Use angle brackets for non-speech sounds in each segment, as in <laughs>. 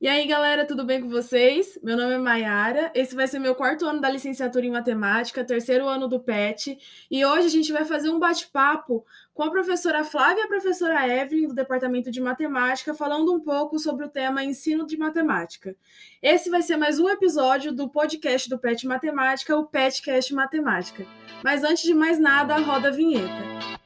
E aí, galera, tudo bem com vocês? Meu nome é Mayara. Esse vai ser meu quarto ano da licenciatura em matemática, terceiro ano do PET. E hoje a gente vai fazer um bate-papo com a professora Flávia e a professora Evelyn, do departamento de matemática, falando um pouco sobre o tema ensino de matemática. Esse vai ser mais um episódio do podcast do PET Matemática, o PETcast Matemática. Mas antes de mais nada, roda a vinheta.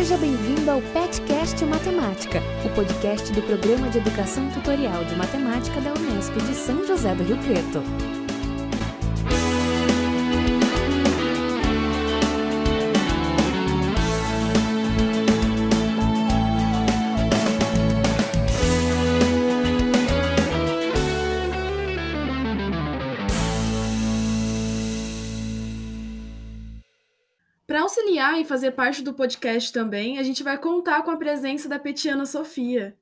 Seja bem-vindo ao PetCast Matemática, o podcast do Programa de Educação Tutorial de Matemática da Unesp de São José do Rio Preto. Auxiliar e fazer parte do podcast também, a gente vai contar com a presença da Petiana Sofia.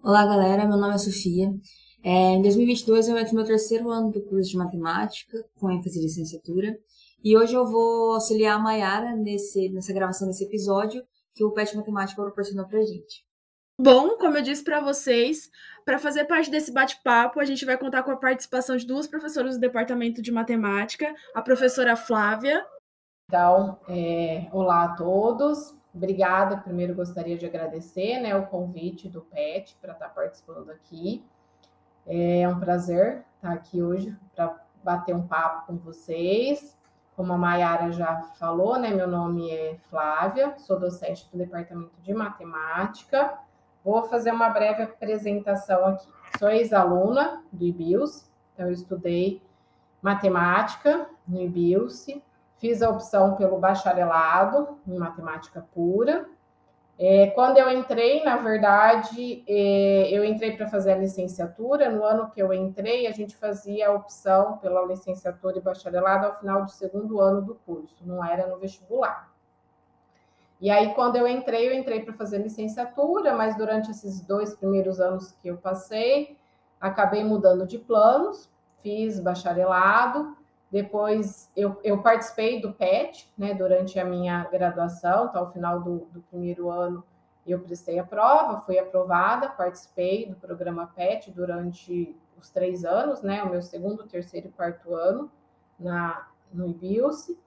Olá, galera. Meu nome é Sofia. É, em 2022 eu entro no meu terceiro ano do curso de matemática, com ênfase em licenciatura. E hoje eu vou auxiliar a Mayara nesse, nessa gravação desse episódio que o PET Matemática proporcionou pra gente. Bom, como eu disse para vocês, para fazer parte desse bate-papo, a gente vai contar com a participação de duas professoras do departamento de matemática, a professora Flávia então, é, olá a todos. Obrigada. Primeiro gostaria de agradecer né, o convite do PET para estar participando aqui. É um prazer estar aqui hoje para bater um papo com vocês. Como a Mayara já falou, né, meu nome é Flávia, sou docente do Departamento de Matemática. Vou fazer uma breve apresentação aqui. Sou ex-aluna do IBIUS, então eu estudei matemática no IBIUS, Fiz a opção pelo bacharelado em matemática pura. É, quando eu entrei, na verdade, é, eu entrei para fazer a licenciatura. No ano que eu entrei, a gente fazia a opção pela licenciatura e bacharelado ao final do segundo ano do curso, não era no vestibular. E aí, quando eu entrei, eu entrei para fazer licenciatura, mas durante esses dois primeiros anos que eu passei, acabei mudando de planos, fiz bacharelado, depois eu, eu participei do PET, né, durante a minha graduação, então, ao final do, do primeiro ano eu prestei a prova, fui aprovada, participei do programa PET durante os três anos, né, o meu segundo, terceiro e quarto ano na, no IBILSE.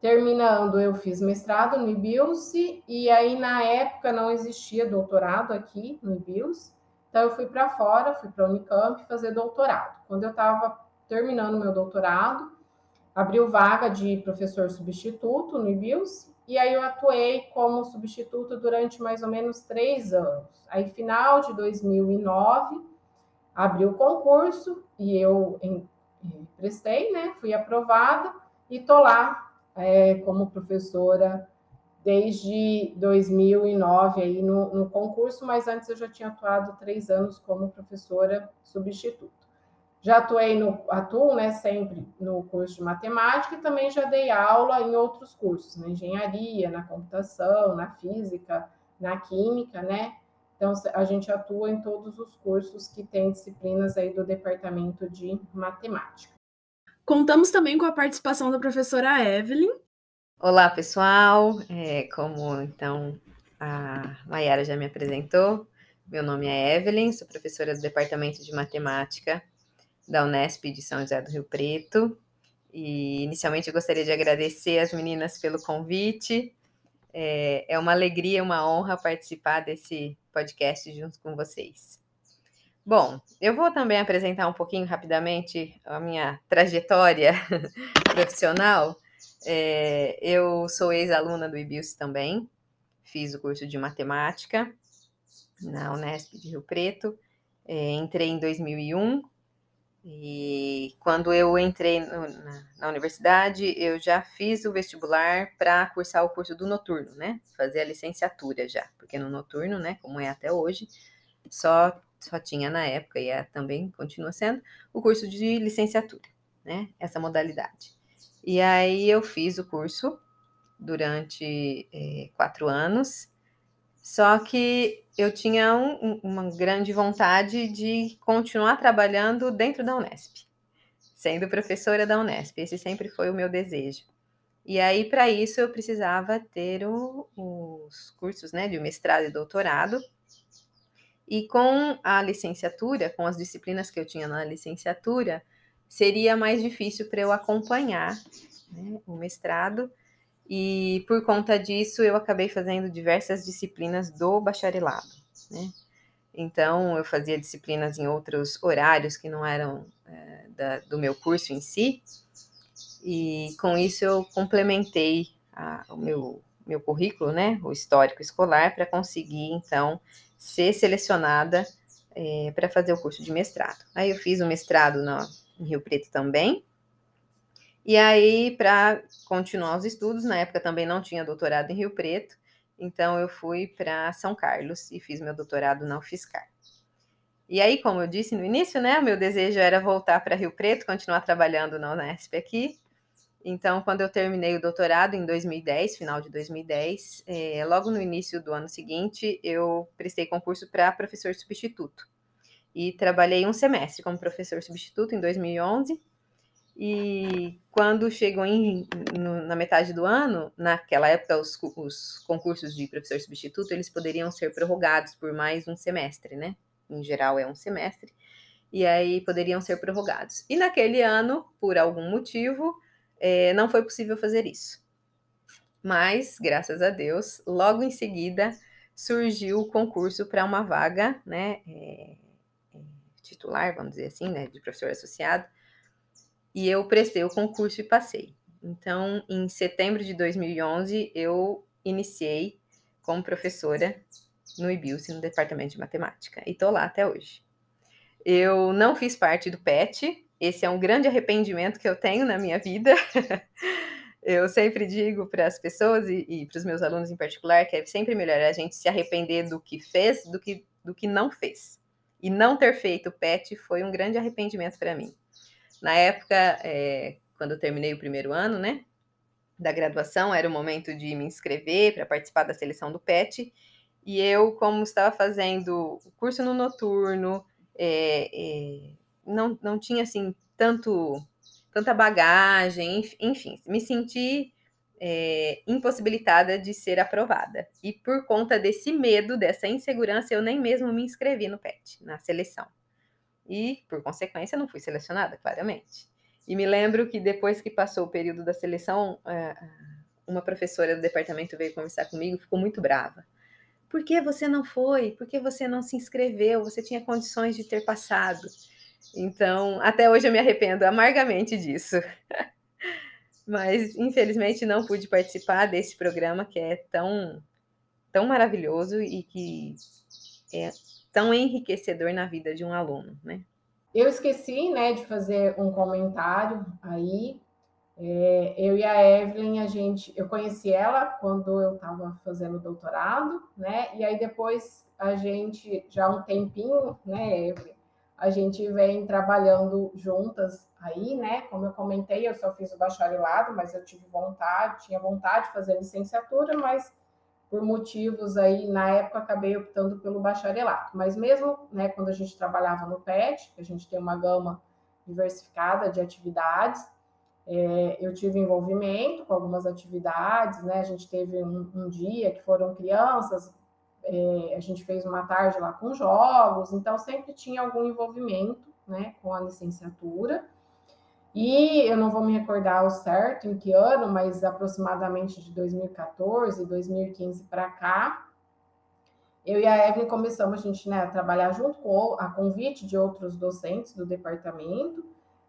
Terminando, eu fiz mestrado no IBILSE, e aí na época não existia doutorado aqui no IBILSE, então eu fui para fora, fui para a Unicamp fazer doutorado. Quando eu estava terminando meu doutorado, abriu vaga de professor substituto no IBILS, e aí eu atuei como substituto durante mais ou menos três anos. Aí, final de 2009, abriu o concurso e eu em, prestei, né? Fui aprovada e tô lá é, como professora desde 2009 aí no, no concurso, mas antes eu já tinha atuado três anos como professora substituta. Já atuei no, atuo, né, sempre no curso de matemática e também já dei aula em outros cursos, na engenharia, na computação, na física, na química, né? Então, a gente atua em todos os cursos que tem disciplinas aí do departamento de matemática. Contamos também com a participação da professora Evelyn. Olá, pessoal. É, como então a Mayara já me apresentou, meu nome é Evelyn, sou professora do departamento de matemática da Unesp de São José do Rio Preto. E inicialmente eu gostaria de agradecer as meninas pelo convite. É, é uma alegria, uma honra participar desse podcast junto com vocês. Bom, eu vou também apresentar um pouquinho rapidamente a minha trajetória <laughs> profissional. É, eu sou ex-aluna do IBIUS também, fiz o curso de matemática na Unesp de Rio Preto, é, entrei em 2001 e quando eu entrei no, na, na, universidade, eu já fiz o vestibular para cursar o curso do noturno, né? Fazer a licenciatura já, porque no noturno, né, como é até hoje, só só tinha na época e é, também continua sendo o curso de licenciatura, né? Essa modalidade. E aí eu fiz o curso durante é, quatro anos só que eu tinha um, uma grande vontade de continuar trabalhando dentro da Unesp, sendo professora da Unesp. Esse sempre foi o meu desejo. E aí, para isso, eu precisava ter o, os cursos né, de mestrado e doutorado. E com a licenciatura, com as disciplinas que eu tinha na licenciatura, seria mais difícil para eu acompanhar né, o mestrado, e por conta disso eu acabei fazendo diversas disciplinas do bacharelado. Né? Então, eu fazia disciplinas em outros horários que não eram é, da, do meu curso em si, e com isso eu complementei a, o meu, meu currículo, né, o histórico escolar, para conseguir, então, ser selecionada é, para fazer o curso de mestrado. Aí eu fiz o mestrado no, em Rio Preto também, e aí, para continuar os estudos, na época também não tinha doutorado em Rio Preto, então eu fui para São Carlos e fiz meu doutorado na UFSCar. E aí, como eu disse no início, né, o meu desejo era voltar para Rio Preto, continuar trabalhando na Unesp aqui. Então, quando eu terminei o doutorado em 2010, final de 2010, é, logo no início do ano seguinte, eu prestei concurso para professor substituto. E trabalhei um semestre como professor substituto em 2011 e quando chegou em, no, na metade do ano, naquela época, os, os, concursos de professor substituto, eles poderiam ser prorrogados por mais um semestre, né? Em geral é um semestre. E aí poderiam ser prorrogados. E naquele ano, por algum motivo, é, não foi possível fazer isso. Mas, graças a Deus, logo em seguida surgiu o concurso para uma vaga, né? É, é, titular, vamos dizer assim, né? De professor associado e eu prestei o concurso e passei. Então, em setembro de 2011, eu iniciei como professora no IBILSE, no Departamento de Matemática, e estou lá até hoje. Eu não fiz parte do PET, esse é um grande arrependimento que eu tenho na minha vida. <laughs> eu sempre digo para as pessoas e, e para os meus alunos em particular que é sempre melhor a gente se arrepender do que fez do que, do que não fez. E não ter feito o PET foi um grande arrependimento para mim. Na época, é, quando eu terminei o primeiro ano, né, da graduação, era o momento de me inscrever para participar da seleção do PET. E eu, como estava fazendo o curso no noturno, é, é, não, não tinha assim tanto tanta bagagem, enfim, me senti é, impossibilitada de ser aprovada. E por conta desse medo, dessa insegurança, eu nem mesmo me inscrevi no PET, na seleção e, por consequência, não fui selecionada, claramente. E me lembro que depois que passou o período da seleção, é, uma professora do departamento veio conversar comigo ficou muito brava. Por que você não foi? Por que você não se inscreveu? Você tinha condições de ter passado. Então, até hoje eu me arrependo amargamente disso. <laughs> Mas, infelizmente, não pude participar desse programa que é tão, tão maravilhoso e que é tão enriquecedor na vida de um aluno, né? Eu esqueci, né, de fazer um comentário aí. É, eu e a Evelyn, a gente, eu conheci ela quando eu estava fazendo doutorado, né? E aí depois a gente, já um tempinho, né, Evelyn, a gente vem trabalhando juntas aí, né? Como eu comentei, eu só fiz o bacharelado, mas eu tive vontade, tinha vontade de fazer licenciatura, mas por motivos aí, na época, acabei optando pelo bacharelato. Mas mesmo né, quando a gente trabalhava no PET, que a gente tem uma gama diversificada de atividades, é, eu tive envolvimento com algumas atividades, né? A gente teve um, um dia que foram crianças, é, a gente fez uma tarde lá com jogos, então sempre tinha algum envolvimento, né, com a licenciatura. E eu não vou me recordar ao certo em que ano, mas aproximadamente de 2014, 2015 para cá, eu e a Evelyn começamos a gente né, a trabalhar junto com a convite de outros docentes do departamento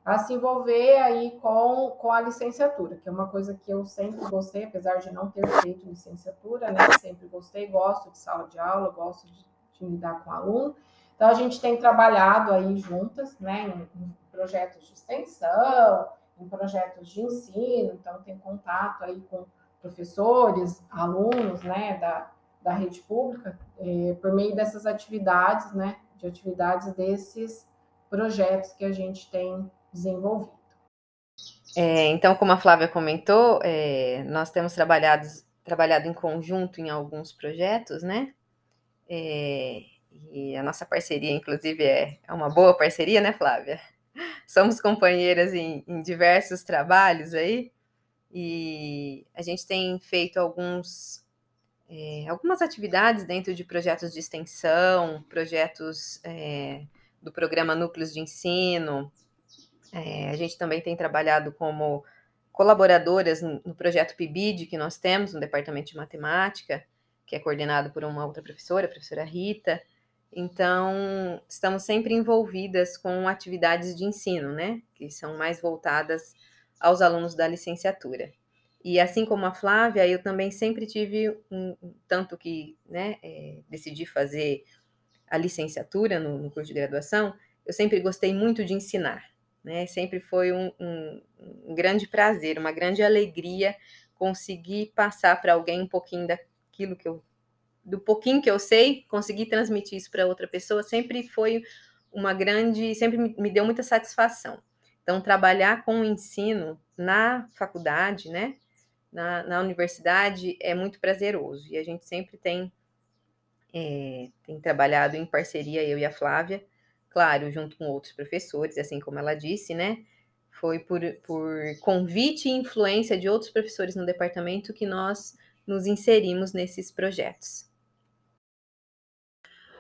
a se envolver aí com, com a licenciatura, que é uma coisa que eu sempre gostei, apesar de não ter feito licenciatura, né? Sempre gostei, gosto de sala de aula, gosto de, de lidar com aluno. Então a gente tem trabalhado aí juntas, né, em, projetos de extensão, em projetos de ensino, então tem contato aí com professores, alunos, né, da, da rede pública, é, por meio dessas atividades, né, de atividades desses projetos que a gente tem desenvolvido. É, então, como a Flávia comentou, é, nós temos trabalhado, trabalhado em conjunto em alguns projetos, né? É, e a nossa parceria, inclusive, é, é uma boa parceria, né, Flávia? Somos companheiras em, em diversos trabalhos aí, e a gente tem feito alguns é, algumas atividades dentro de projetos de extensão, projetos é, do programa Núcleos de Ensino. É, a gente também tem trabalhado como colaboradoras no, projeto PIBID que nós temos no Departamento de Matemática, que é coordenado por uma outra professora, a professora Rita. Então, estamos sempre envolvidas com atividades de ensino, né? Que são mais voltadas aos alunos da licenciatura. E assim como a Flávia, eu também sempre tive um, tanto que né, é, decidi fazer a licenciatura no, no, curso de graduação, eu sempre gostei muito de ensinar, né? Sempre foi um, um, um grande prazer, uma grande alegria conseguir passar para alguém um pouquinho daquilo que eu, do pouquinho que eu sei, conseguir transmitir isso para outra pessoa, sempre foi uma grande, sempre me, deu muita satisfação. Então, trabalhar com o ensino na faculdade, né? na, na universidade é muito prazeroso e a gente sempre tem, é, tem trabalhado em parceria, eu e a Flávia, claro, junto com outros professores, assim como ela disse, né? Foi por, por convite e influência de outros professores no departamento que nós nos inserimos nesses projetos.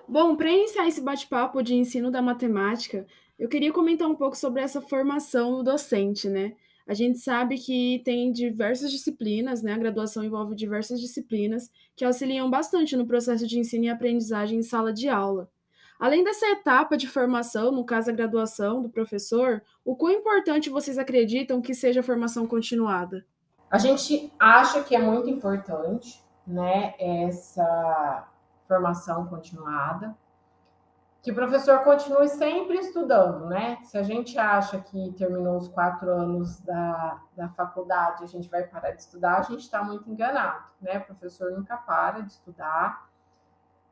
Bom, para iniciar esse bate-papo de ensino da matemática, eu queria comentar um pouco sobre essa formação docente, né? A gente sabe que tem diversas disciplinas, né? A graduação envolve diversas disciplinas que auxiliam bastante no processo de ensino e aprendizagem em sala de aula. Além dessa etapa de formação, no caso a graduação do professor, o quão importante vocês acreditam que seja a formação continuada? A gente acha que é muito importante, né, essa formação continuada, que o professor continue sempre estudando, né? Se a gente acha que terminou os quatro anos da, da faculdade, a gente vai parar de estudar, a gente está muito enganado, né? O professor nunca para de estudar.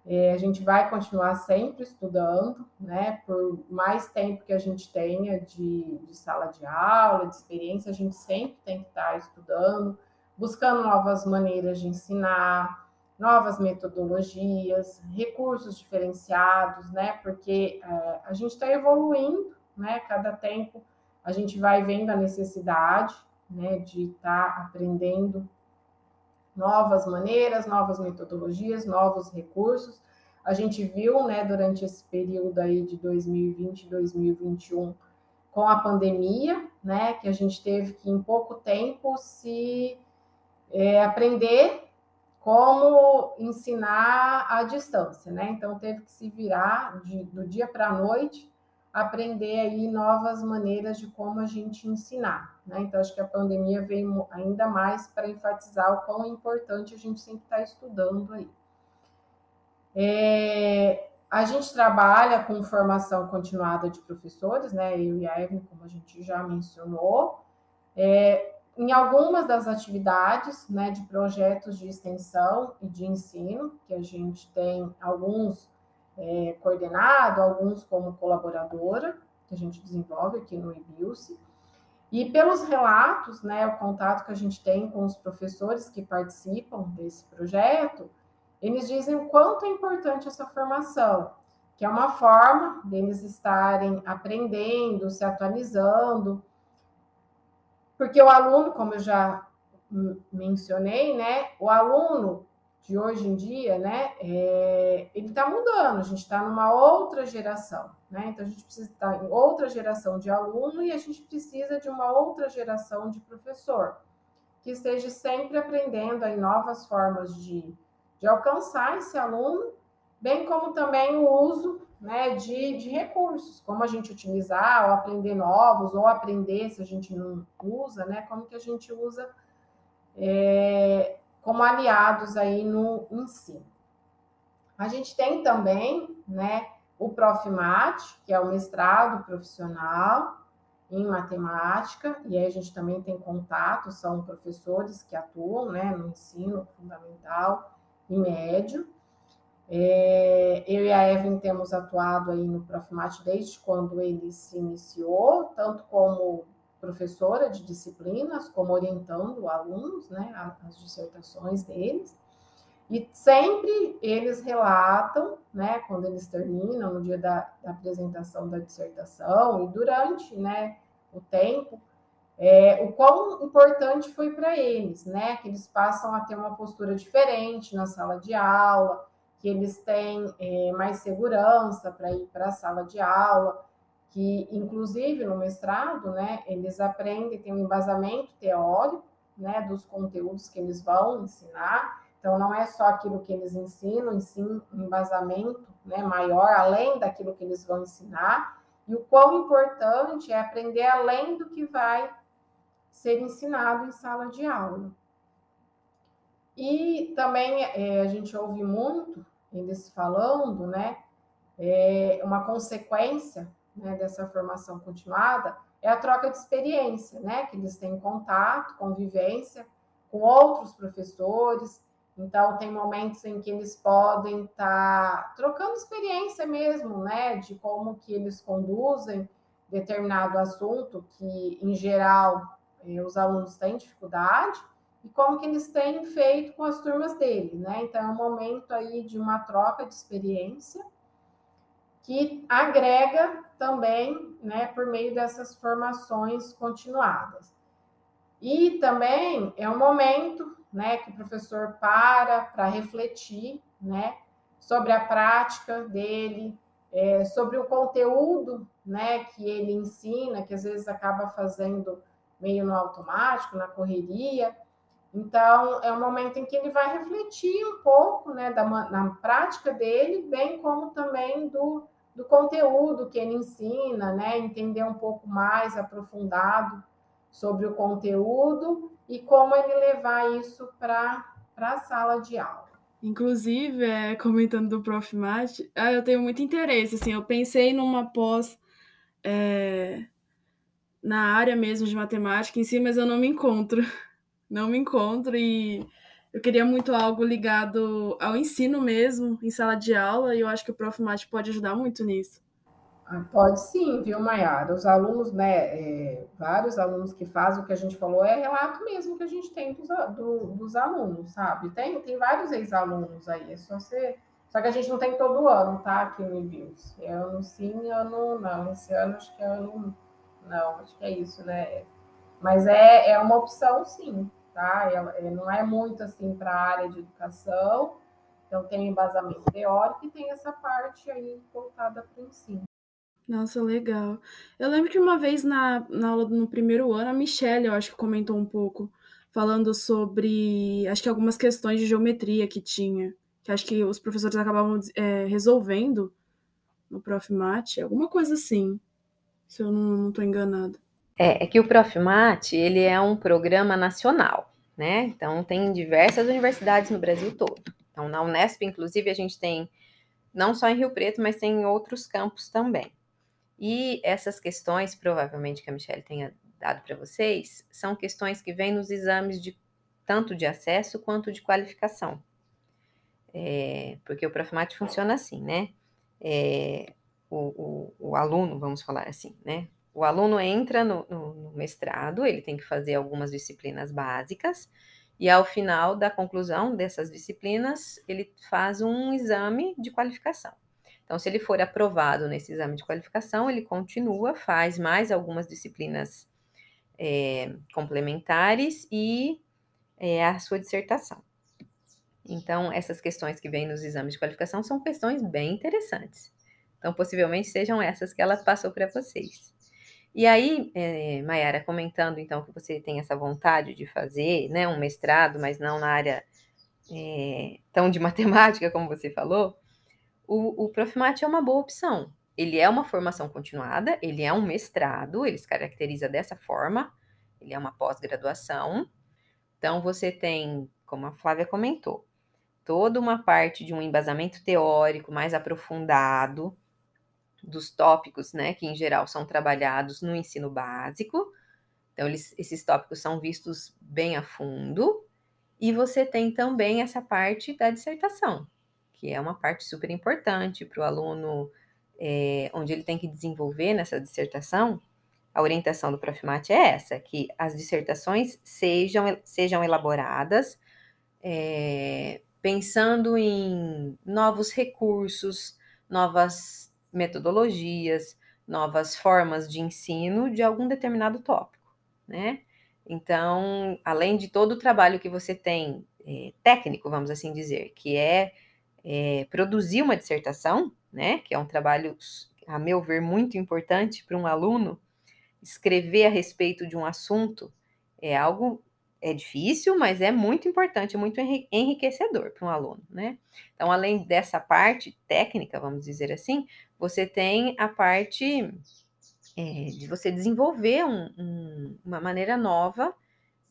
É, a gente vai continuar sempre estudando, né? Por mais tempo que a gente tenha de, de sala de aula, de experiência, a gente sempre tem que estar tá estudando, buscando novas maneiras de ensinar, novas metodologias, recursos diferenciados, né? Porque é, a gente está evoluindo, né? Cada tempo a gente vai vendo a necessidade, né? De estar tá aprendendo novas maneiras, novas metodologias, novos recursos. A gente viu, né? Durante esse período aí de 2020, 2021, com a pandemia, né? Que a gente teve que em pouco tempo se é, aprender como ensinar à distância, né? Então teve que se virar de, do dia para a noite, aprender aí novas maneiras de como a gente ensinar, né? Então acho que a pandemia veio ainda mais para enfatizar o quão importante a gente sempre estar tá estudando aí. É, a gente trabalha com formação continuada de professores, né? Eu e a Evelyn, como a gente já mencionou. É, em algumas das atividades né, de projetos de extensão e de ensino, que a gente tem alguns é, coordenado, alguns como colaboradora, que a gente desenvolve aqui no IBILSE. E pelos relatos, né, o contato que a gente tem com os professores que participam desse projeto, eles dizem o quanto é importante essa formação, que é uma forma deles estarem aprendendo, se atualizando, porque o aluno, como eu já mencionei, né, o aluno de hoje em dia, né, é, ele está mudando, a gente está numa outra geração, né, então a gente precisa estar em outra geração de aluno e a gente precisa de uma outra geração de professor, que esteja sempre aprendendo aí novas formas de, de alcançar esse aluno, bem como também o uso né, de, de recursos, como a gente utilizar, ou aprender novos, ou aprender se a gente não usa, né, como que a gente usa é, como aliados aí no ensino. A gente tem também, né, o Profimat, que é o mestrado profissional em matemática, e aí a gente também tem contato, são professores que atuam, né, no ensino fundamental e médio, é, eu e a Evelyn temos atuado aí no Profimat desde quando ele se iniciou, tanto como professora de disciplinas, como orientando alunos, né, as dissertações deles. E sempre eles relatam, né, quando eles terminam, no dia da, da apresentação da dissertação e durante, né, o tempo, é, o quão importante foi para eles, né? Que eles passam a ter uma postura diferente na sala de aula, que eles têm é, mais segurança para ir para a sala de aula, que inclusive no mestrado, né, eles aprendem, tem um embasamento teórico, né, dos conteúdos que eles vão ensinar. Então não é só aquilo que eles ensinam, sim um embasamento, né, maior além daquilo que eles vão ensinar. E o quão importante é aprender além do que vai ser ensinado em sala de aula. E também é, a gente ouve muito eles falando, né, é, uma consequência né, dessa formação continuada é a troca de experiência, né, que eles têm contato, convivência com outros professores. Então, tem momentos em que eles podem estar tá trocando experiência mesmo, né, de como que eles conduzem determinado assunto que, em geral, eh, os alunos têm dificuldade e como que eles têm feito com as turmas dele, né? Então, é um momento aí de uma troca de experiência que agrega também, né, por meio dessas formações continuadas. E também é um momento, né, que o professor para para refletir, né, sobre a prática dele, é, sobre o conteúdo, né, que ele ensina, que às vezes acaba fazendo meio no automático, na correria. Então, é um momento em que ele vai refletir um pouco, né, da, na prática dele, bem como também do do conteúdo que ele ensina, né? Entender um pouco mais aprofundado sobre o conteúdo e como ele levar isso para a sala de aula. Inclusive, é, comentando do Prof. Mate, ah, eu tenho muito interesse, assim, eu pensei numa pós é, na área mesmo de matemática em si, mas eu não me encontro, não me encontro e eu queria muito algo ligado ao ensino mesmo, em sala de aula, e eu acho que o Prof. Mate pode ajudar muito nisso. Ah, pode sim, viu, Mayara? Os alunos, né, é, vários alunos que fazem o que a gente falou, é relato mesmo que a gente tem dos, do, dos alunos, sabe? Tem, tem vários ex-alunos aí, é só ser. Só que a gente não tem todo ano, tá? Aqui no IBIOS. É ano sim, ano não. Esse ano acho que é ano. Não, acho que é isso, né? Mas é, é uma opção, sim tá? Ela, não é muito assim para a área de educação, então tem embasamento teórico e tem essa parte aí voltada para o ensino. Nossa, legal. Eu lembro que uma vez na, na aula no primeiro ano, a Michelle, eu acho que comentou um pouco, falando sobre, acho que algumas questões de geometria que tinha, que acho que os professores acabavam é, resolvendo no Prof. Mate, alguma coisa assim, se eu não estou enganada. É, é que o Profmat, ele é um programa nacional, né? Então, tem diversas universidades no Brasil todo. Então, na Unesp, inclusive, a gente tem, não só em Rio Preto, mas tem em outros campos também. E essas questões, provavelmente, que a Michelle tenha dado para vocês, são questões que vêm nos exames de tanto de acesso quanto de qualificação. É, porque o Profmat funciona assim, né? É, o, o, o, aluno, vamos falar assim, né? O aluno entra no, no, no mestrado, ele tem que fazer algumas disciplinas básicas, e ao final da conclusão dessas disciplinas, ele faz um exame de qualificação. Então, se ele for aprovado nesse exame de qualificação, ele continua, faz mais algumas disciplinas é, complementares e é, a sua dissertação. Então, essas questões que vêm nos exames de qualificação são questões bem interessantes. Então, possivelmente sejam essas que ela passou para vocês. E aí, é, Mayara, comentando então que você tem essa vontade de fazer né, um mestrado, mas não na área é, tão de <laughs> matemática como você falou, o, o Profmat é uma boa opção. Ele é uma formação continuada, ele é um mestrado, ele se caracteriza dessa forma, ele é uma pós-graduação. Então, você tem, como a Flávia comentou, toda uma parte de um embasamento teórico mais aprofundado, dos tópicos, né, que em geral são trabalhados no ensino básico. Então, eles, esses tópicos são vistos bem a fundo. E você tem também essa parte da dissertação, que é uma parte super importante para o aluno, é, onde ele tem que desenvolver nessa dissertação. A orientação do Profmat é essa, que as dissertações sejam, sejam elaboradas é, pensando em novos recursos, novas metodologias, novas formas de ensino de algum determinado tópico. né? Então, além de todo o trabalho que você tem é, técnico, vamos assim dizer, que é, é, produzir uma dissertação, né? Que é um trabalho, a meu ver, muito importante para um aluno escrever a respeito de um assunto é algo é difícil, mas é muito importante, é muito enriquecedor para um aluno, né? Então, além dessa parte técnica, vamos dizer assim, você tem a parte é, de você desenvolver um, um, uma maneira nova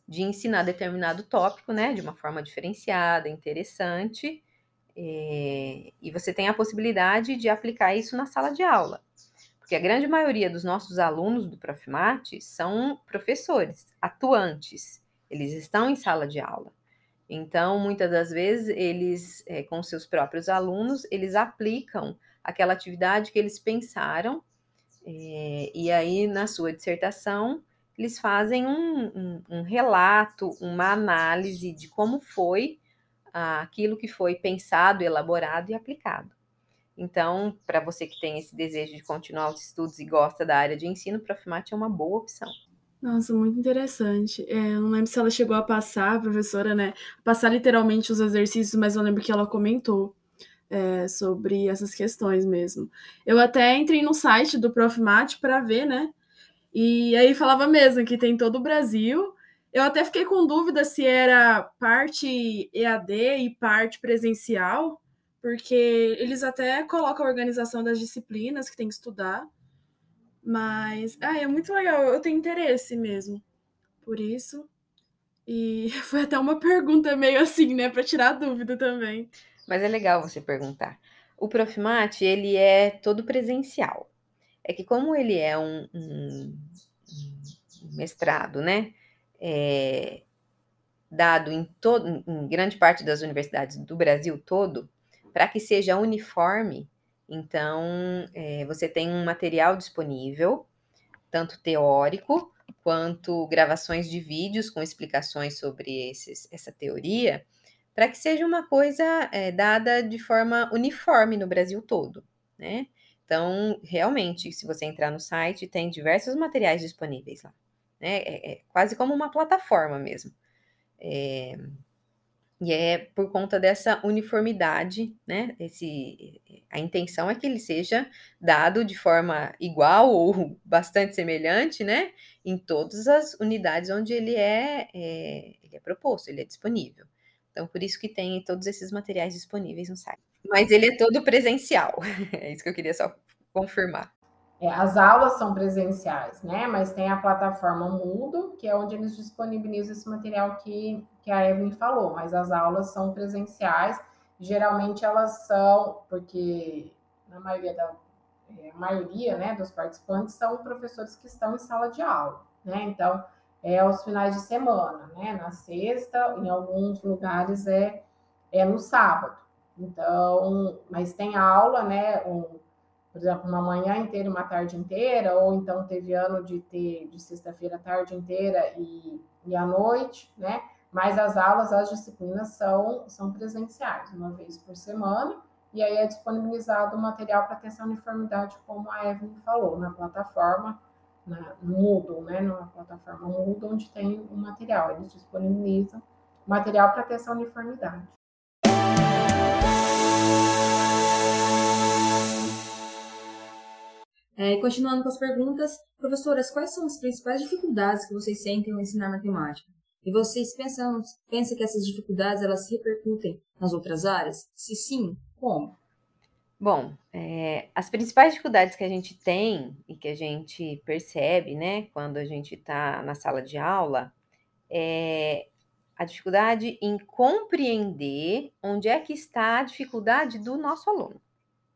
de ensinar determinado tópico, né, de uma forma diferenciada, interessante, é, e você tem a possibilidade de aplicar isso na sala de aula. Porque a grande maioria dos nossos alunos do Profimate são professores, atuantes, eles estão em sala de aula. Então, muitas das vezes, eles, é, com seus próprios alunos, eles aplicam aquela atividade que eles pensaram, é, e aí, na sua dissertação, eles fazem um, um, um relato, uma análise de como foi ah, aquilo que foi pensado, elaborado e aplicado. Então, para você que tem esse desejo de continuar os estudos e gosta da área de ensino, o Profimate é uma boa opção. Nossa, muito interessante. É, eu não lembro se ela chegou a passar, a professora, né? Passar literalmente os exercícios, mas eu lembro que ela comentou é, sobre essas questões mesmo. Eu até entrei no site do Profimate para ver, né? E aí falava mesmo que tem todo o Brasil. Eu até fiquei com dúvida se era parte EAD e parte presencial, porque eles até colocam a organização das disciplinas que tem que estudar. Mas, ah, é muito legal, eu tenho interesse mesmo por isso. E <laughs> foi até uma pergunta meio assim, né, para tirar dúvida também. Mas é legal você perguntar. O Profimate, ele é todo presencial. É que como ele é um, um, um mestrado, né, é, dado em, todo, em grande parte das universidades do Brasil todo, para que seja uniforme, então, é, você tem um material disponível, tanto teórico quanto gravações de vídeos com explicações sobre esses, essa teoria, para que seja uma coisa é, dada de forma uniforme no Brasil todo, né? Então, realmente, se você entrar no site, tem diversos materiais disponíveis lá, né? É, é quase como uma plataforma mesmo. É, e é por conta dessa uniformidade, né? Esse, a intenção é que ele seja dado de forma igual ou <laughs> bastante semelhante, né? Em todas as unidades onde ele é, é, ele é proposto, ele é disponível. Então, por isso que tem todos esses materiais disponíveis no site. Mas ele é todo presencial. <laughs> É isso que eu queria só confirmar. É, as aulas são presenciais, né? Mas tem a plataforma Mundo, que é onde eles disponibilizam esse material que, que a Evelyn falou, mas as aulas são presenciais. Geralmente elas são, porque na maioria da é, maioria né, dos participantes são professores que estão em sala de aula, né? Então, é aos finais de semana, né? Na sexta, em alguns lugares é, é no sábado. Então, mas tem aula, né? Um, por exemplo, uma manhã inteira uma tarde inteira, ou então teve ano de ter de sexta-feira tarde inteira e, e à noite, né? Mas as aulas, as disciplinas são, são presenciais, uma vez por semana, e aí é disponibilizado o material para ter essa uniformidade, como a Evelyn falou, na plataforma, na Moodle, né? Na plataforma Moodle, onde tem o material, eles disponibilizam material para ter essa uniformidade. É, continuando com as perguntas, professoras, quais são as principais dificuldades que vocês sentem ao ensinar matemática? E vocês pensam, pensam que essas dificuldades elas se repercutem nas outras áreas? Se sim, como? Bom, é, as principais dificuldades que a gente tem e que a gente percebe, né, quando a gente está na sala de aula, é a dificuldade em compreender onde é que está a dificuldade do nosso aluno,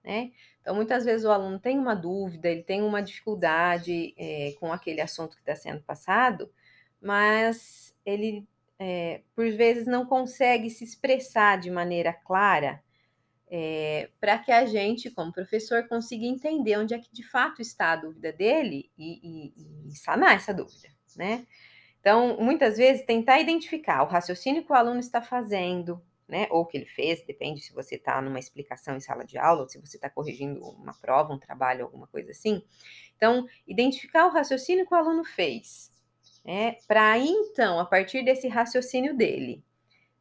né? Então, muitas vezes o aluno tem uma dúvida, ele tem uma dificuldade é, com aquele assunto que está sendo passado, mas ele, é, por vezes, não consegue se expressar de maneira clara é, para que a gente, como professor, consiga entender onde é que de fato está a dúvida dele e, e, e sanar essa dúvida, né? Então, muitas vezes, tentar identificar o raciocínio que o aluno está fazendo, né? Ou que ele fez, depende se você está numa explicação em sala de aula, ou se você está corrigindo uma prova, um trabalho, alguma coisa assim. Então, identificar o raciocínio que o aluno fez né, para então, a partir desse raciocínio dele,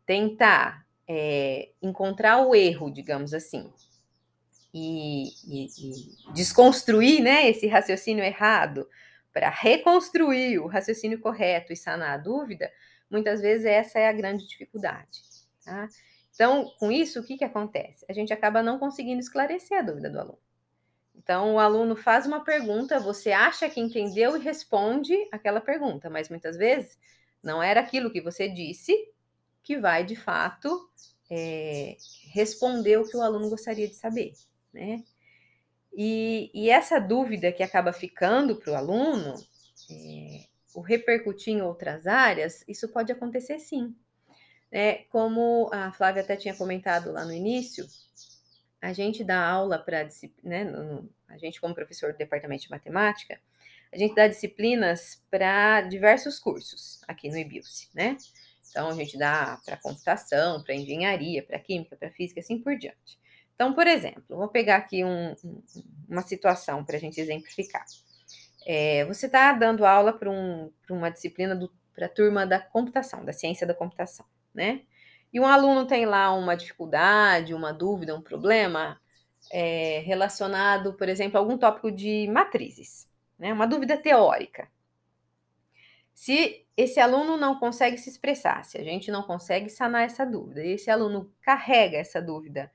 tentar é, encontrar o erro, digamos assim, e, e, e desconstruir né, esse raciocínio errado para reconstruir o raciocínio correto e sanar a dúvida, muitas vezes essa é a grande dificuldade. Tá? Então, com isso, o que, que acontece? A gente acaba não conseguindo esclarecer a dúvida do aluno. Então, o aluno faz uma pergunta, você acha que entendeu e responde aquela pergunta, mas muitas vezes não era aquilo que você disse que vai, de fato, é, responder o que o aluno gostaria de saber, né? E, e essa dúvida que acaba ficando para o aluno, é, o repercutir em outras áreas, isso pode acontecer sim. É, como a Flávia até tinha comentado lá no início, a gente dá aula para né, a gente como professor do departamento de matemática, a gente dá disciplinas para diversos cursos aqui no IBILSE, né? Então a gente dá para computação, para engenharia, para química, para física, assim por diante. Então, por exemplo, vou pegar aqui um, uma situação para a gente exemplificar. É, você está dando aula para um, uma disciplina para a turma da computação, da ciência da computação, né? E um aluno tem lá uma dificuldade, uma dúvida, um problema é, relacionado, por exemplo, a algum tópico de matrizes, né? Uma dúvida teórica. Se esse aluno não consegue se expressar, se a gente não consegue sanar essa dúvida, e esse aluno carrega essa dúvida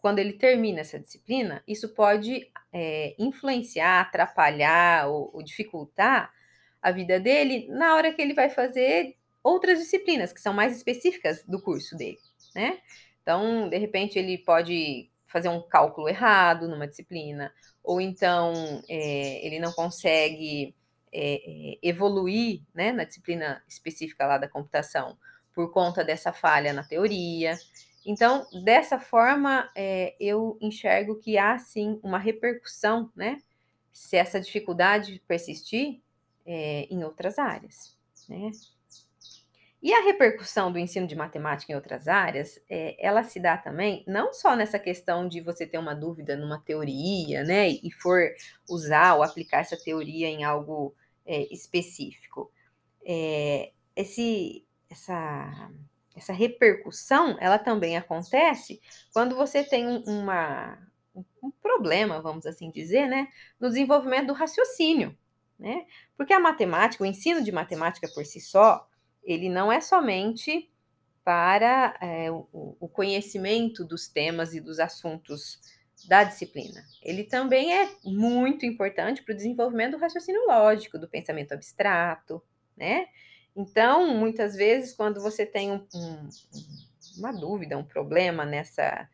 quando ele termina essa disciplina, isso pode é, influenciar, atrapalhar ou, ou, dificultar a vida dele na hora que ele vai fazer outras disciplinas que são mais específicas do curso dele, né? Então, de repente, ele pode fazer um cálculo errado numa disciplina, ou então é, ele não consegue é, evoluir né, na disciplina específica lá da computação por conta dessa falha na teoria. Então, dessa forma, é, eu enxergo que há sim uma repercussão, né? Se essa dificuldade persistir é, em outras áreas, né? E a repercussão do ensino de matemática em outras áreas, é, ela se dá também não só nessa questão de você ter uma dúvida numa teoria, né, e for usar ou aplicar essa teoria em algo é, específico. É, esse, essa essa repercussão, ela também acontece quando você tem uma, um problema, vamos assim dizer, né, no desenvolvimento do raciocínio, né? Porque a matemática, o ensino de matemática por si só, ele não é somente para é, o, o conhecimento dos temas e dos assuntos da disciplina. Ele também é muito importante para o desenvolvimento do raciocínio lógico, do pensamento abstrato, né? Então, muitas vezes, quando você tem um, um, uma dúvida, um problema nessa,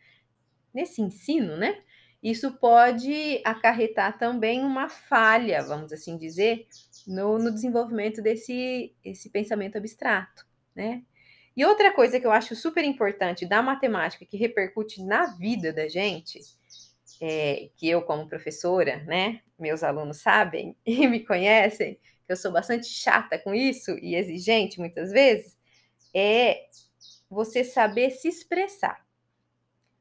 nesse ensino, né? Isso pode acarretar também uma falha, vamos assim dizer, no, no desenvolvimento desse esse pensamento abstrato, né? E outra coisa que eu acho super importante da matemática que repercute na vida da gente, é, que eu como professora, né, meus alunos sabem <laughs> e me conhecem, que eu sou bastante chata com isso e exigente muitas vezes, é você saber se expressar.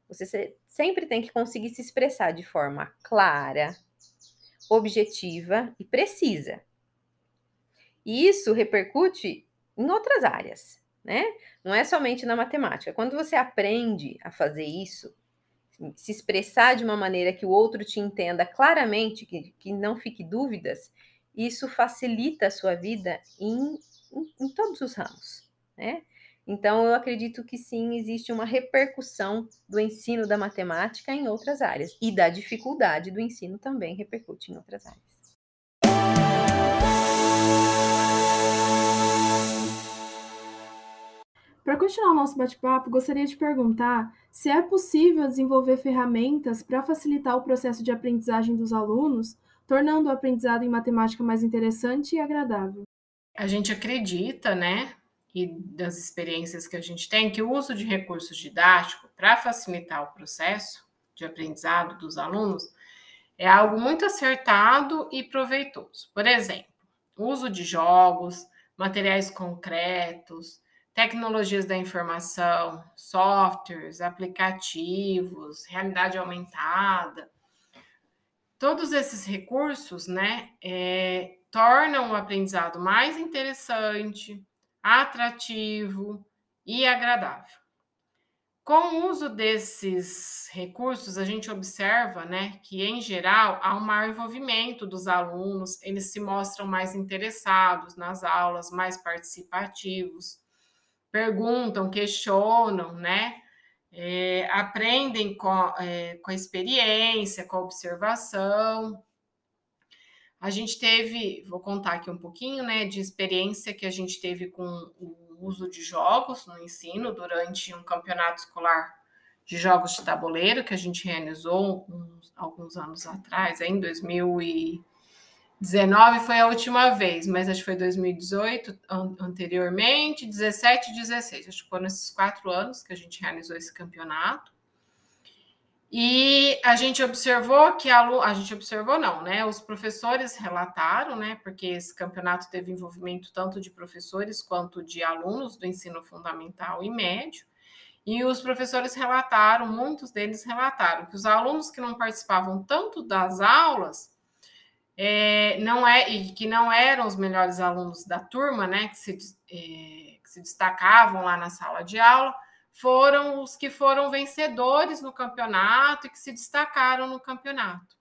Você sempre tem que conseguir se expressar de forma clara, objetiva e precisa. E isso repercute em outras áreas, né? Não é somente na matemática. Quando você aprende a fazer isso, se expressar de uma maneira que o outro te entenda claramente, que, que não fique dúvidas, isso facilita a sua vida em, em, em todos os ramos, né? Então, eu acredito que sim, existe uma repercussão do ensino da matemática em outras áreas, e da dificuldade do ensino também repercute em outras áreas. Para continuar o nosso bate-papo, gostaria de perguntar se é possível desenvolver ferramentas para facilitar o processo de aprendizagem dos alunos tornando o aprendizado em matemática mais interessante e agradável. A gente acredita, né, e das experiências que a gente tem, que o uso de recursos didáticos para facilitar o processo de aprendizado dos alunos é algo muito acertado e proveitoso. Por exemplo, uso de jogos, materiais concretos, tecnologias da informação, softwares, aplicativos, realidade aumentada, todos esses recursos, né, é, tornam o aprendizado mais interessante, atrativo e agradável. Com o uso desses recursos, a gente observa, né, que em geral há um maior envolvimento dos alunos, eles se mostram mais interessados nas aulas, mais participativos, perguntam, questionam, né, é, aprendem com, é, com a experiência, com a observação. A gente teve, vou contar aqui um pouquinho, né, de experiência que a gente teve com o uso de jogos no ensino durante um campeonato escolar de jogos de tabuleiro que a gente realizou uns, alguns anos atrás, em 2019 foi a última vez, mas acho que foi 2018 an anteriormente, 17 e 16. Acho que foram esses quatro anos que a gente realizou esse campeonato. E a gente observou que a, a gente observou não, né? Os professores relataram, né? Porque esse campeonato teve envolvimento tanto de professores quanto de alunos do ensino fundamental e médio. E os professores relataram, muitos deles relataram que os alunos que não participavam tanto das aulas é, não é e que não eram os melhores alunos da turma, né? Que se, é, que se destacavam lá na sala de aula foram os que foram vencedores no campeonato e que se destacaram no campeonato.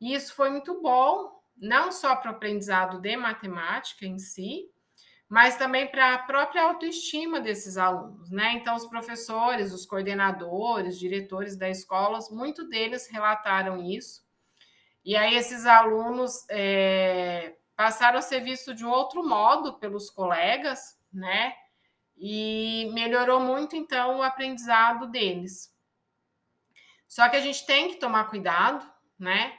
E isso foi muito bom, não só para o aprendizado de matemática em si, mas também para a própria autoestima desses alunos, né? Então, os professores, os coordenadores, diretores das escolas, muito deles relataram isso. E aí, esses alunos é, passaram a ser vistos de outro modo pelos colegas, né? e melhorou muito então o aprendizado deles. Só que a gente tem que tomar cuidado, né?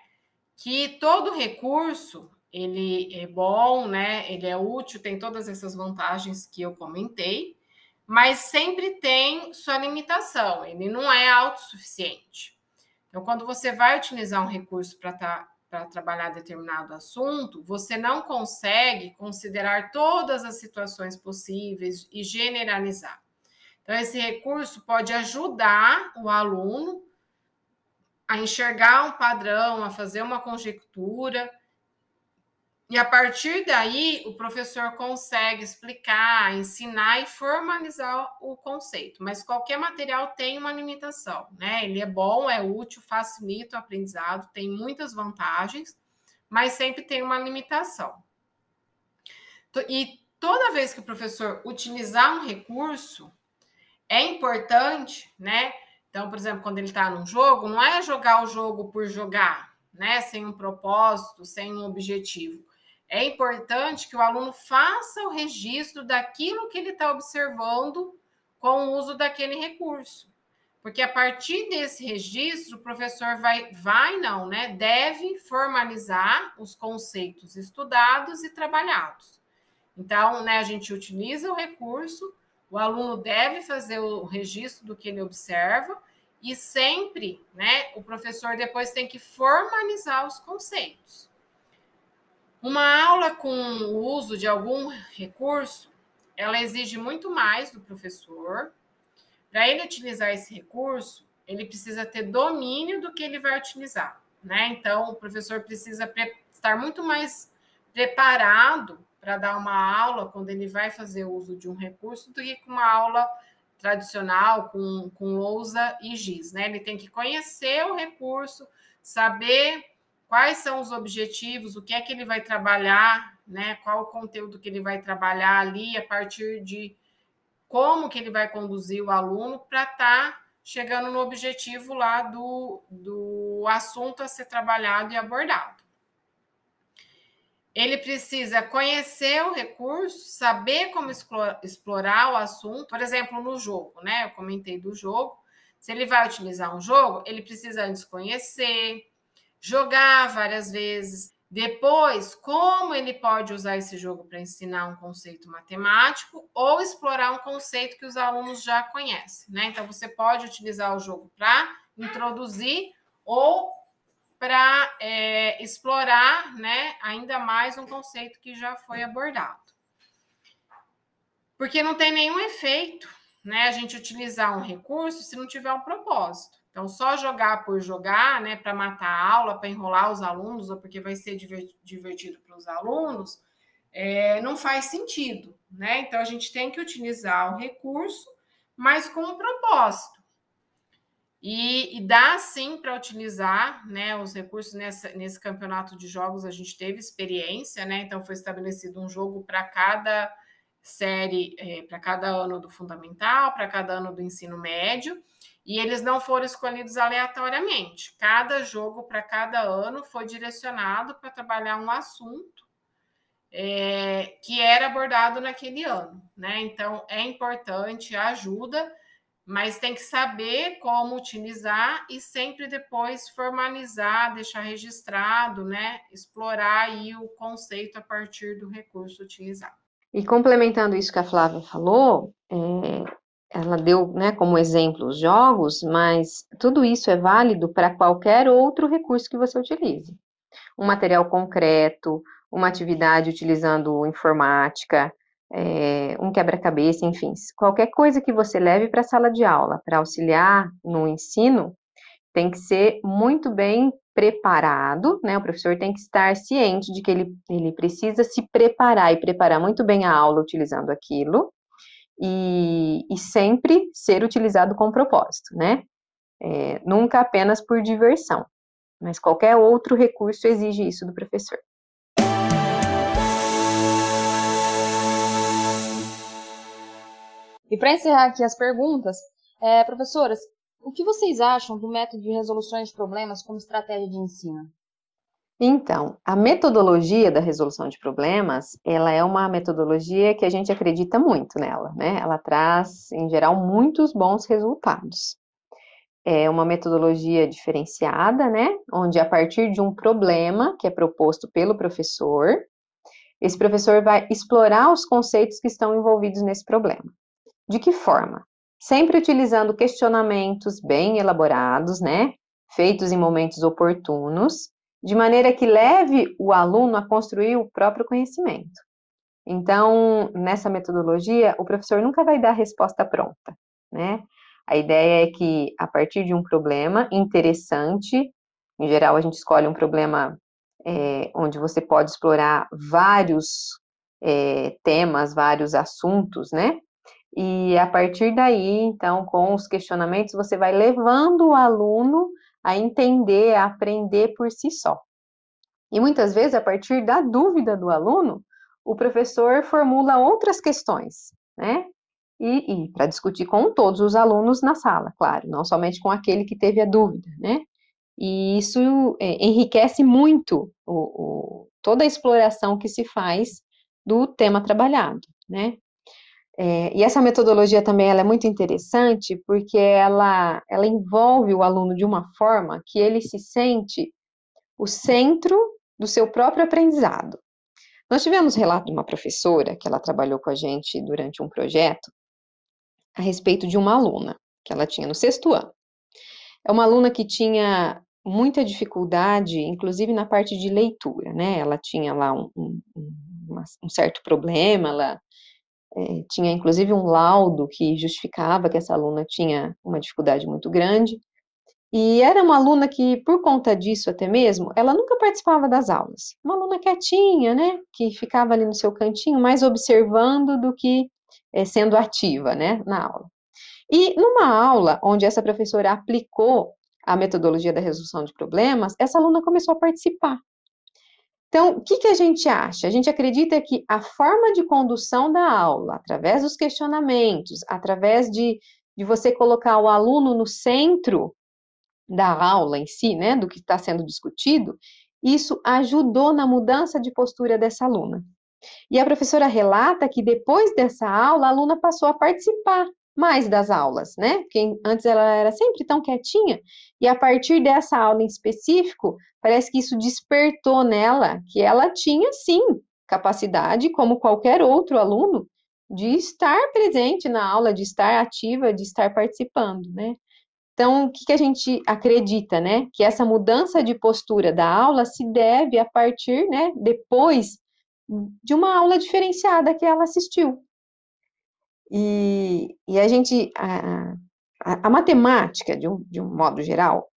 Que todo recurso ele é bom, né? Ele é útil, tem todas essas vantagens que eu comentei, mas sempre tem sua limitação. Ele não é autossuficiente. Então, quando você vai utilizar um recurso para tá para trabalhar determinado assunto, você não consegue considerar todas as situações possíveis e generalizar. Então, esse recurso pode ajudar o aluno a enxergar um padrão, a fazer uma conjectura e a partir daí, o professor consegue explicar, ensinar e formalizar o conceito. Mas qualquer material tem uma limitação, né? Ele é bom, é útil, facilita o aprendizado, tem muitas vantagens, mas sempre tem uma limitação. E toda vez que o professor utilizar um recurso, é importante, né? Então, por exemplo, quando ele está num jogo, não é jogar o jogo por jogar, né? Sem um propósito, sem um objetivo é importante que o aluno faça o registro daquilo que ele está observando com o uso daquele recurso. Porque a partir desse registro, o professor vai, vai não, né? Deve formalizar os conceitos estudados e trabalhados. Então, né, a gente utiliza o recurso, o aluno deve fazer o registro do que ele observa, e sempre, né, o professor depois tem que formalizar os conceitos. Uma aula com o uso de algum recurso, ela exige muito mais do professor. Para ele utilizar esse recurso, ele precisa ter domínio do que ele vai utilizar, né? Então, o professor precisa estar muito mais preparado para dar uma aula quando ele vai fazer uso de um recurso do que com uma aula tradicional com, com lousa e giz, né? Ele tem que conhecer o recurso, saber quais são os objetivos, o que é que ele vai trabalhar, né? Qual o conteúdo que ele vai trabalhar ali a partir de como que ele vai conduzir o aluno para estar tá chegando no objetivo lá do, do assunto a ser trabalhado e abordado. Ele precisa conhecer o recurso, saber como explorar o assunto, por exemplo, no jogo, né? Eu comentei do jogo. Se ele vai utilizar um jogo, ele precisa antes conhecer, jogar várias vezes. Depois, como ele pode usar esse jogo para ensinar um conceito matemático ou explorar um conceito que os alunos já conhecem, né? Então, você pode utilizar o jogo para introduzir ou para é, explorar, né, ainda mais um conceito que já foi abordado. Porque não tem nenhum efeito, né, a gente utilizar um recurso se não tiver um propósito. Então, só jogar por jogar, né, para matar a aula, para enrolar os alunos, ou porque vai ser divertido para os alunos, é, não faz sentido, né? Então, a gente tem que utilizar o recurso, mas com um propósito. E, e dá sim para utilizar né, os recursos nessa, nesse campeonato de jogos, a gente teve experiência, né? Então, foi estabelecido um jogo para cada série, é, para cada ano do fundamental, para cada ano do ensino médio e eles não foram escolhidos aleatoriamente. Cada jogo para cada ano foi direcionado para trabalhar um assunto é, que era abordado naquele ano, né? Então é importante, ajuda, mas tem que saber como utilizar e sempre depois formalizar, deixar registrado, né? Explorar aí o conceito a partir do recurso utilizado. E complementando isso que a Flávia falou, é, ela deu né, como exemplo os jogos, mas tudo isso é válido para qualquer outro recurso que você utilize. Um material concreto, uma atividade utilizando informática, é, um quebra-cabeça, enfim, qualquer coisa que você leve para a sala de aula para auxiliar no ensino tem que ser muito bem preparado, né? O professor tem que estar ciente de que ele, ele precisa se preparar e preparar muito bem a aula utilizando aquilo, e, e sempre ser utilizado com propósito, né? É, nunca apenas por diversão, mas qualquer outro recurso exige isso do professor. E para encerrar aqui as perguntas, é, professoras, o que vocês acham do método de resoluções de problemas como estratégia de ensino? Então, a metodologia da resolução de problemas, ela é uma metodologia que a gente acredita muito nela, né? Ela traz, em geral, muitos bons resultados. É uma metodologia diferenciada, né? Onde a partir de um problema que é proposto pelo professor, esse professor vai explorar os conceitos que estão envolvidos nesse problema. De que forma? Sempre utilizando questionamentos bem elaborados, né? Feitos em momentos oportunos, de maneira que leve o aluno a construir o próprio conhecimento. Então, nessa metodologia, o professor nunca vai dar a resposta pronta, né? A ideia é que, a partir de um problema interessante, em geral, a gente escolhe um problema é, onde você pode explorar vários é, temas, vários assuntos, né? E a partir daí, então, com os questionamentos, você vai levando o aluno a entender, a aprender por si só. E muitas vezes, a partir da dúvida do aluno, o professor formula outras questões, né? E, e para discutir com todos os alunos na sala, claro, não somente com aquele que teve a dúvida, né? E isso é, enriquece muito o, o, toda a exploração que se faz do tema trabalhado, né? É, e essa metodologia também ela é muito interessante porque ela, ela envolve o aluno de uma forma que ele se sente o centro do seu próprio aprendizado. Nós tivemos relato de uma professora que ela trabalhou com a gente durante um projeto a respeito de uma aluna que ela tinha no sexto ano. É uma aluna que tinha muita dificuldade, inclusive na parte de leitura, né? Ela tinha lá um, um, um certo problema, ela é, tinha inclusive um laudo que justificava que essa aluna tinha uma dificuldade muito grande. E era uma aluna que, por conta disso até mesmo, ela nunca participava das aulas. Uma aluna quietinha, né? Que ficava ali no seu cantinho, mais observando do que é, sendo ativa, né? Na aula. E numa aula onde essa professora aplicou a metodologia da resolução de problemas, essa aluna começou a participar. Então, o que, que a gente acha? A gente acredita que a forma de condução da aula, através dos questionamentos, através de, de você colocar o aluno no centro da aula em si, né, do que está sendo discutido, isso ajudou na mudança de postura dessa aluna. E a professora relata que depois dessa aula, a aluna passou a participar mais das aulas, né? Porque antes ela era sempre tão quietinha, e a partir dessa aula em específico, parece que isso despertou nela que ela tinha sim capacidade, como qualquer outro aluno, de estar presente na aula, de estar ativa, de estar participando, né? Então, o que, que a gente acredita, né? Que essa mudança de postura da aula se deve a partir, né, depois de uma aula diferenciada que ela assistiu. E, e a gente a, a, a matemática, de um, de um modo geral,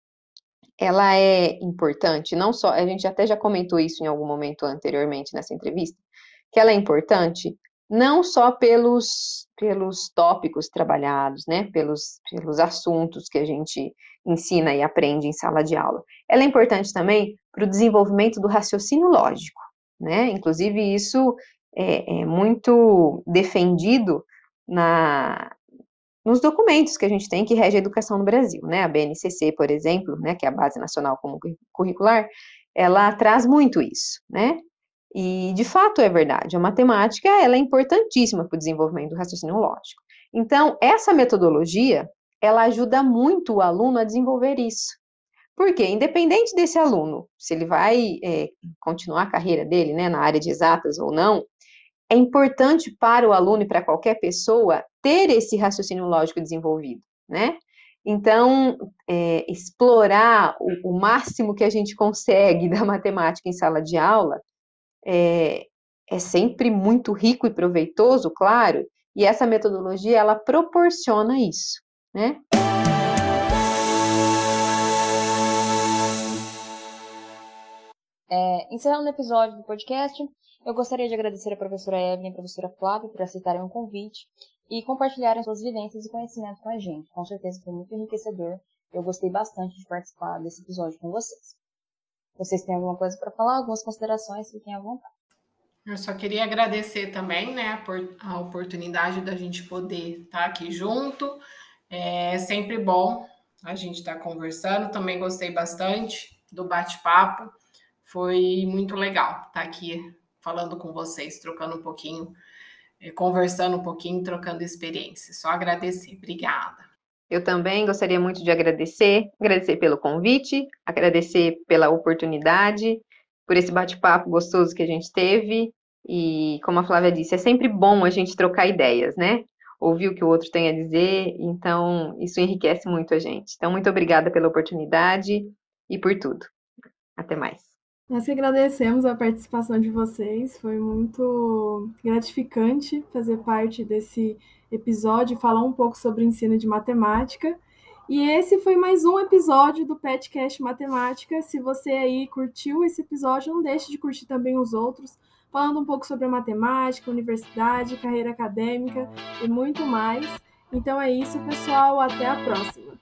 ela é importante, não só, a gente até já comentou isso em algum momento anteriormente nessa entrevista, que ela é importante não só pelos, pelos tópicos trabalhados, né, pelos, pelos assuntos que a gente ensina e aprende em sala de aula. Ela é importante também para o desenvolvimento do raciocínio lógico, né, inclusive isso é, é muito defendido na, nos documentos que a gente tem que rege a educação no Brasil, né? A BNCC, por exemplo, né, que é a Base Nacional Comum Curricular, ela traz muito isso, né? E de fato é verdade, a matemática ela é importantíssima para o desenvolvimento do raciocínio lógico. Então, essa metodologia, ela ajuda muito o aluno a desenvolver isso. Porque, independente desse aluno, se ele vai é, continuar a carreira dele, né, na área de exatas ou não, é importante para o aluno e para qualquer pessoa ter esse raciocínio lógico desenvolvido, né? Então, é, explorar o, o, máximo que a gente consegue <laughs> da matemática em sala de aula é, é sempre muito rico e proveitoso, claro, e essa metodologia, ela proporciona isso, né? É, encerrando o episódio do podcast, eu gostaria de agradecer a professora Evelyn e a professora Flávia por aceitarem o convite e compartilharem suas vivências e conhecimento com a gente. Com certeza foi muito enriquecedor. Eu gostei bastante de participar desse episódio com vocês. Vocês têm alguma coisa para falar? Algumas considerações? Fiquem à vontade. Eu só queria agradecer também, né, a oportunidade da gente poder estar aqui junto. É sempre bom a gente estar conversando. Também gostei bastante do bate-papo. Foi muito legal estar aqui falando com vocês, trocando um pouquinho, eh, conversando um pouquinho, trocando experiências. Só agradecer. Obrigada. Eu também gostaria muito de agradecer, agradecer pelo convite, agradecer pela oportunidade, por esse bate-papo gostoso que a gente teve. E, como a Flávia disse, é sempre bom a gente trocar ideias, né? Ouvir o que o outro tem a dizer, então isso enriquece muito a gente. Então, muito obrigada pela oportunidade e por tudo. Até mais. Nós que agradecemos a participação de vocês, foi muito gratificante fazer parte desse episódio, falar um pouco sobre ensino de matemática. E esse foi mais um episódio do Petcast Matemática. Se você aí curtiu esse episódio, não deixe de curtir também os outros, falando um pouco sobre a matemática, universidade, carreira acadêmica e muito mais. Então é isso, pessoal. Até a próxima.